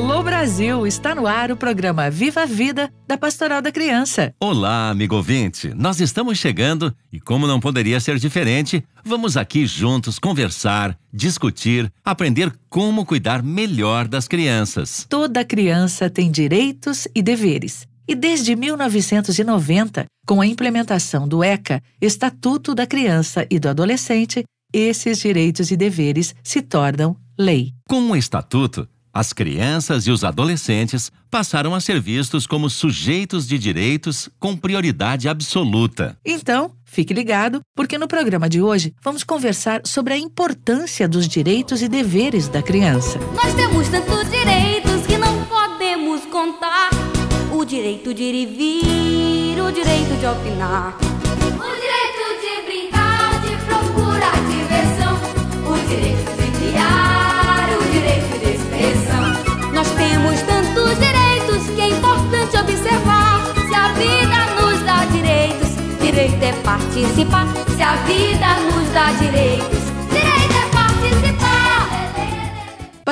Alô Brasil, está no ar o programa Viva a Vida da Pastoral da Criança. Olá, amigo ouvinte. Nós estamos chegando e como não poderia ser diferente, vamos aqui juntos conversar, discutir, aprender como cuidar melhor das crianças. Toda criança tem direitos e deveres. E desde 1990, com a implementação do ECA, Estatuto da Criança e do Adolescente, esses direitos e deveres se tornam lei. Com o estatuto, as crianças e os adolescentes passaram a ser vistos como sujeitos de direitos com prioridade absoluta. Então, fique ligado, porque no programa de hoje vamos conversar sobre a importância dos direitos e deveres da criança. Nós temos tantos direitos que não podemos contar: o direito de ir e vir, o direito de opinar. O direito de brincar, de procurar diversão, o direito temos tantos direitos que é importante observar. Se a vida nos dá direitos, direito é participar. Se a vida nos dá direitos,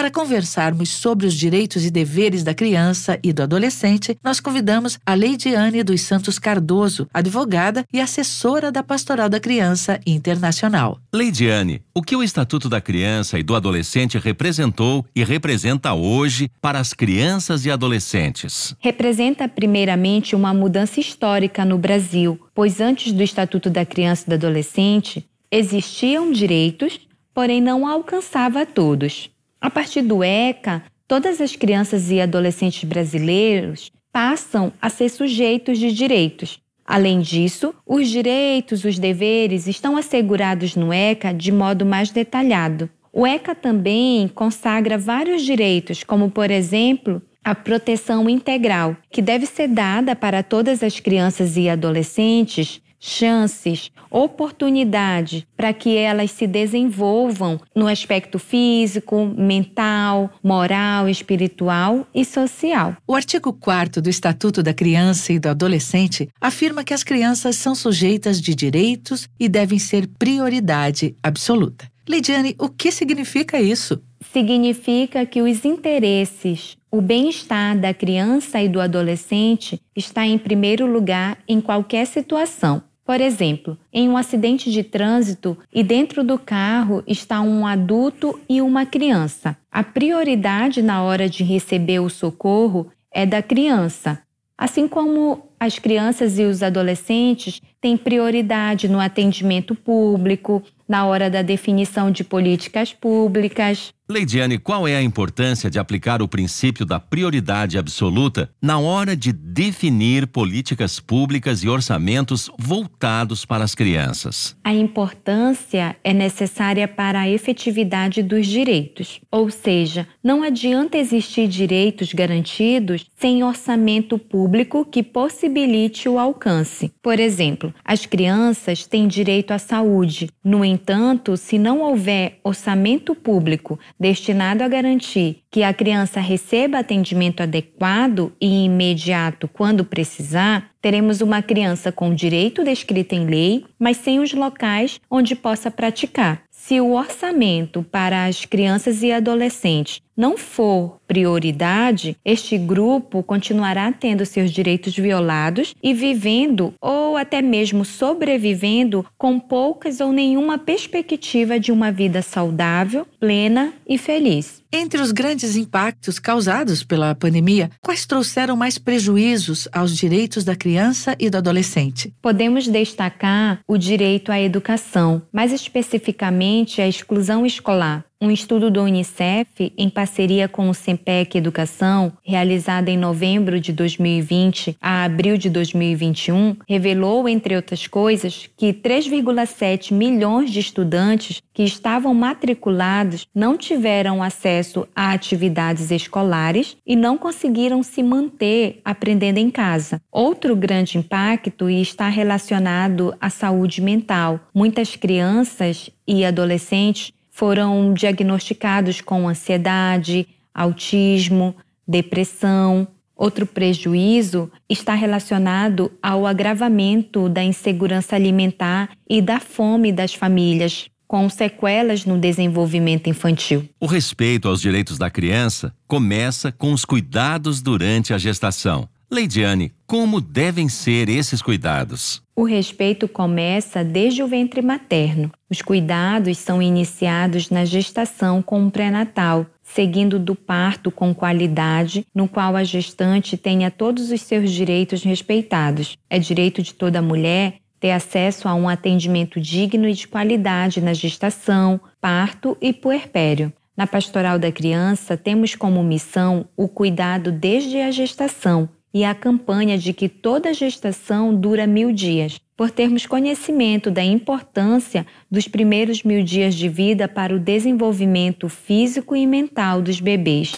Para conversarmos sobre os direitos e deveres da criança e do adolescente, nós convidamos a Leidiane dos Santos Cardoso, advogada e assessora da Pastoral da Criança Internacional. Leidiane, o que o Estatuto da Criança e do Adolescente representou e representa hoje para as crianças e adolescentes? Representa, primeiramente, uma mudança histórica no Brasil, pois antes do Estatuto da Criança e do Adolescente, existiam direitos, porém não alcançava a todos. A partir do ECA, todas as crianças e adolescentes brasileiros passam a ser sujeitos de direitos. Além disso, os direitos, os deveres estão assegurados no ECA de modo mais detalhado. O ECA também consagra vários direitos, como, por exemplo, a proteção integral, que deve ser dada para todas as crianças e adolescentes chances, oportunidade para que elas se desenvolvam no aspecto físico, mental, moral, espiritual e social. O artigo 4 do Estatuto da Criança e do Adolescente afirma que as crianças são sujeitas de direitos e devem ser prioridade absoluta. Lidiane, o que significa isso? Significa que os interesses, o bem-estar da criança e do adolescente está em primeiro lugar em qualquer situação. Por exemplo, em um acidente de trânsito e dentro do carro está um adulto e uma criança. A prioridade na hora de receber o socorro é da criança, assim como as crianças e os adolescentes têm prioridade no atendimento público, na hora da definição de políticas públicas. Leidiane, qual é a importância de aplicar o princípio da prioridade absoluta na hora de definir políticas públicas e orçamentos voltados para as crianças? A importância é necessária para a efetividade dos direitos, ou seja, não adianta existir direitos garantidos sem orçamento público que possibilite o alcance. Por exemplo, as crianças têm direito à saúde. No entanto, se não houver orçamento público destinado a garantir que a criança receba atendimento adequado e imediato quando precisar, teremos uma criança com direito descrito em lei, mas sem os locais onde possa praticar. Se o orçamento para as crianças e adolescentes não for prioridade, este grupo continuará tendo seus direitos violados e vivendo ou até mesmo sobrevivendo com poucas ou nenhuma perspectiva de uma vida saudável, plena e feliz. Entre os grandes impactos causados pela pandemia, quais trouxeram mais prejuízos aos direitos da criança e do adolescente? Podemos destacar o direito à educação, mais especificamente a exclusão escolar. Um estudo do Unicef, em parceria com o Sempec Educação, realizado em novembro de 2020 a abril de 2021, revelou, entre outras coisas, que 3,7 milhões de estudantes que estavam matriculados não tiveram acesso a atividades escolares e não conseguiram se manter aprendendo em casa. Outro grande impacto está relacionado à saúde mental. Muitas crianças e adolescentes foram diagnosticados com ansiedade, autismo, depressão. Outro prejuízo está relacionado ao agravamento da insegurança alimentar e da fome das famílias, com sequelas no desenvolvimento infantil. O respeito aos direitos da criança começa com os cuidados durante a gestação. Leidiane, como devem ser esses cuidados? O respeito começa desde o ventre materno. Os cuidados são iniciados na gestação com o pré-natal, seguindo do parto com qualidade, no qual a gestante tenha todos os seus direitos respeitados. É direito de toda mulher ter acesso a um atendimento digno e de qualidade na gestação, parto e puerpério. Na pastoral da criança, temos como missão o cuidado desde a gestação, e a campanha de que toda gestação dura mil dias, por termos conhecimento da importância dos primeiros mil dias de vida para o desenvolvimento físico e mental dos bebês.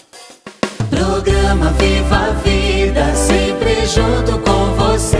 Programa Viva a Vida, sempre junto com você.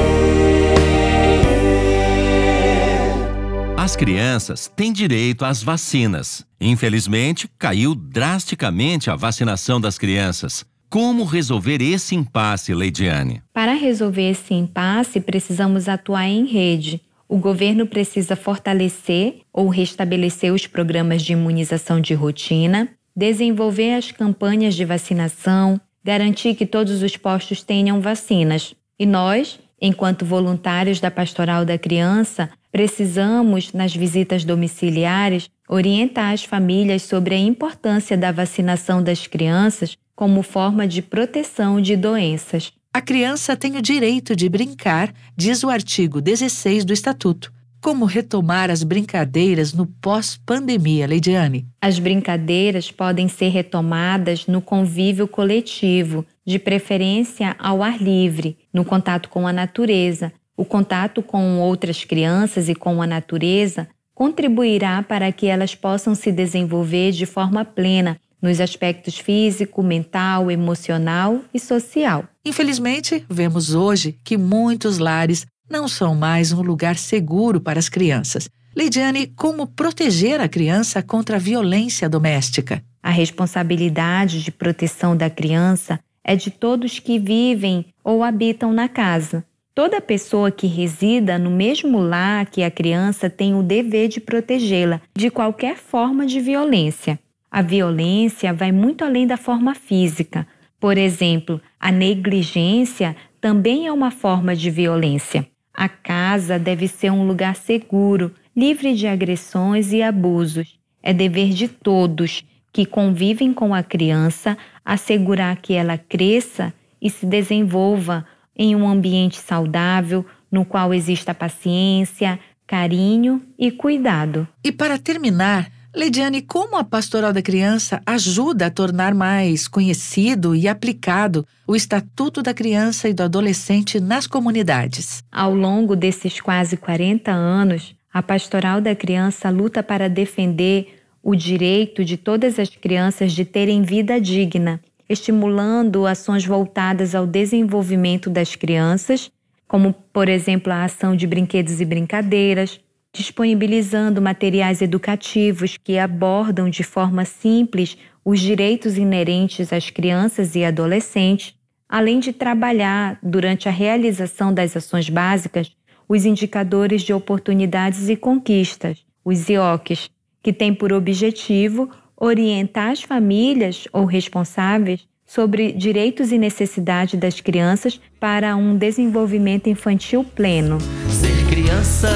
As crianças têm direito às vacinas. Infelizmente, caiu drasticamente a vacinação das crianças. Como resolver esse impasse, Leidiane? Para resolver esse impasse, precisamos atuar em rede. O governo precisa fortalecer ou restabelecer os programas de imunização de rotina, desenvolver as campanhas de vacinação, garantir que todos os postos tenham vacinas. E nós, enquanto voluntários da Pastoral da Criança, precisamos, nas visitas domiciliares, orientar as famílias sobre a importância da vacinação das crianças como forma de proteção de doenças. A criança tem o direito de brincar, diz o artigo 16 do Estatuto. Como retomar as brincadeiras no pós-pandemia, Leidiane? As brincadeiras podem ser retomadas no convívio coletivo, de preferência ao ar livre, no contato com a natureza. O contato com outras crianças e com a natureza contribuirá para que elas possam se desenvolver de forma plena nos aspectos físico, mental, emocional e social. Infelizmente, vemos hoje que muitos lares não são mais um lugar seguro para as crianças. Lidiane, como proteger a criança contra a violência doméstica? A responsabilidade de proteção da criança é de todos que vivem ou habitam na casa. Toda pessoa que resida no mesmo lar que a criança tem o dever de protegê-la de qualquer forma de violência. A violência vai muito além da forma física. Por exemplo, a negligência também é uma forma de violência. A casa deve ser um lugar seguro, livre de agressões e abusos. É dever de todos que convivem com a criança assegurar que ela cresça e se desenvolva em um ambiente saudável, no qual exista paciência, carinho e cuidado. E para terminar, Leidiane, como a Pastoral da Criança ajuda a tornar mais conhecido e aplicado o Estatuto da Criança e do Adolescente nas comunidades? Ao longo desses quase 40 anos, a Pastoral da Criança luta para defender o direito de todas as crianças de terem vida digna, estimulando ações voltadas ao desenvolvimento das crianças, como, por exemplo, a ação de brinquedos e brincadeiras, disponibilizando materiais educativos que abordam de forma simples os direitos inerentes às crianças e adolescentes, além de trabalhar, durante a realização das ações básicas, os indicadores de oportunidades e conquistas, os IOCs, que têm por objetivo orientar as famílias ou responsáveis sobre direitos e necessidades das crianças para um desenvolvimento infantil pleno. Ser criança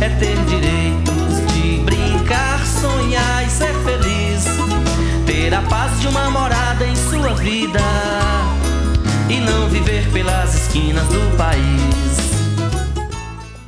é ter direitos de brincar, sonhar e ser feliz. Ter a paz de uma morada em sua vida e não viver pelas esquinas do país.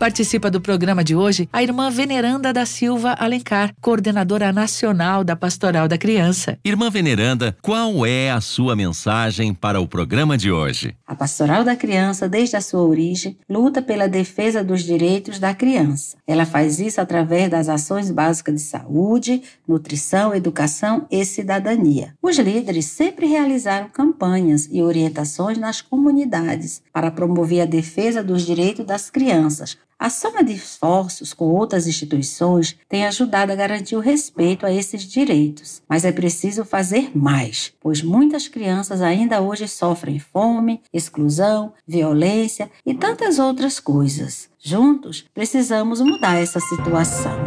Participa do programa de hoje a irmã Veneranda da Silva Alencar, coordenadora nacional da Pastoral da Criança. Irmã Veneranda, qual é a sua mensagem para o programa de hoje? A Pastoral da Criança, desde a sua origem, luta pela defesa dos direitos da criança. Ela faz isso através das ações básicas de saúde, nutrição, educação e cidadania. Os líderes sempre realizaram campanhas e orientações nas comunidades para promover a defesa dos direitos das crianças, a soma de esforços com outras instituições tem ajudado a garantir o respeito a esses direitos, mas é preciso fazer mais, pois muitas crianças ainda hoje sofrem fome, exclusão, violência e tantas outras coisas. Juntos, precisamos mudar essa situação.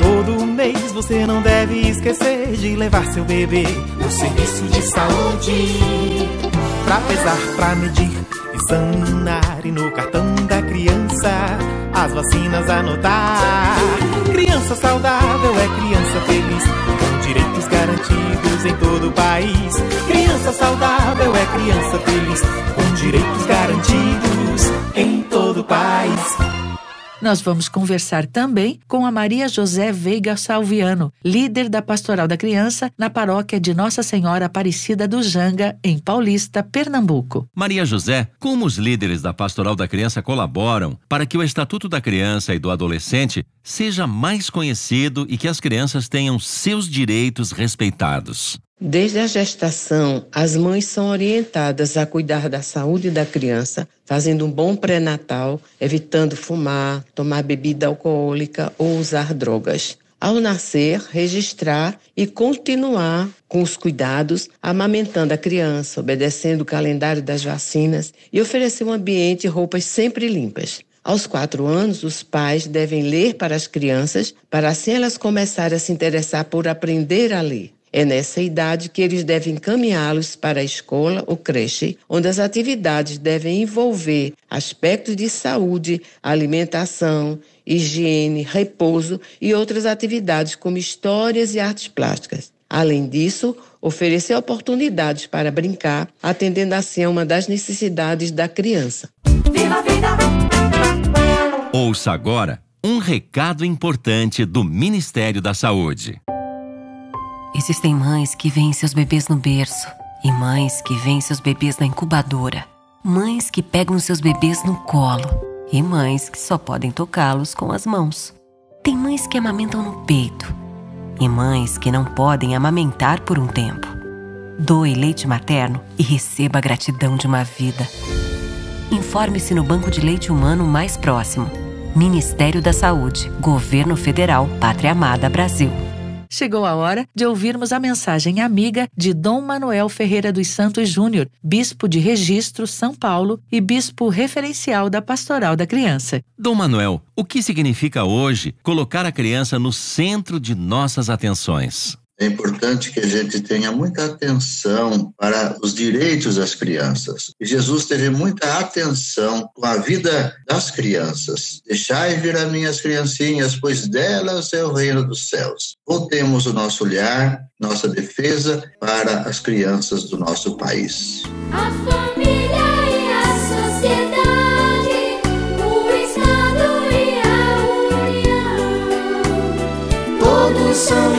Todo mês você não deve esquecer de levar seu bebê no serviço de saúde pra pesar, pra medir examinar e as vacinas anotar. Criança saudável é criança feliz, com direitos garantidos em todo o país. Criança saudável é criança feliz, com direitos garantidos em todo o país. Nós vamos conversar também com a Maria José Veiga Salviano, líder da Pastoral da Criança na paróquia de Nossa Senhora Aparecida do Janga, em Paulista, Pernambuco. Maria José, como os líderes da Pastoral da Criança colaboram para que o Estatuto da Criança e do Adolescente seja mais conhecido e que as crianças tenham seus direitos respeitados? Desde a gestação, as mães são orientadas a cuidar da saúde da criança, fazendo um bom pré-natal, evitando fumar, tomar bebida alcoólica ou usar drogas. Ao nascer, registrar e continuar com os cuidados, amamentando a criança, obedecendo o calendário das vacinas e oferecer um ambiente e roupas sempre limpas. Aos quatro anos, os pais devem ler para as crianças, para assim elas começarem a se interessar por aprender a ler. É nessa idade que eles devem encaminhá-los para a escola ou creche, onde as atividades devem envolver aspectos de saúde, alimentação, higiene, repouso e outras atividades como histórias e artes plásticas. Além disso, oferecer oportunidades para brincar, atendendo assim a uma das necessidades da criança. Viva a vida! Ouça agora um recado importante do Ministério da Saúde. Existem mães que veem seus bebês no berço e mães que veem seus bebês na incubadora. Mães que pegam seus bebês no colo e mães que só podem tocá-los com as mãos. Tem mães que amamentam no peito e mães que não podem amamentar por um tempo. Doe leite materno e receba a gratidão de uma vida. Informe-se no banco de leite humano mais próximo. Ministério da Saúde, Governo Federal, Pátria Amada Brasil chegou a hora de ouvirmos a mensagem amiga de Dom Manuel Ferreira dos Santos Júnior, bispo de Registro, São Paulo e bispo referencial da Pastoral da Criança. Dom Manuel, o que significa hoje colocar a criança no centro de nossas atenções? É importante que a gente tenha muita atenção para os direitos das crianças. E Jesus teve muita atenção com a vida das crianças. Deixai vir a minhas criancinhas, pois delas é o reino dos céus. Voltemos o nosso olhar, nossa defesa para as crianças do nosso país. A família e a sociedade, o Estado e a todos são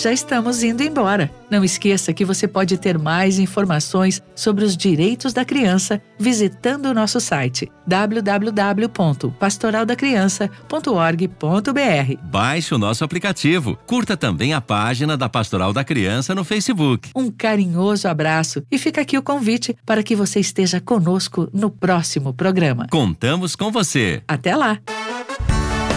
já estamos indo embora. Não esqueça que você pode ter mais informações sobre os direitos da criança visitando o nosso site www.pastoraldacriança.org.br. Baixe o nosso aplicativo. Curta também a página da Pastoral da Criança no Facebook. Um carinhoso abraço e fica aqui o convite para que você esteja conosco no próximo programa. Contamos com você. Até lá.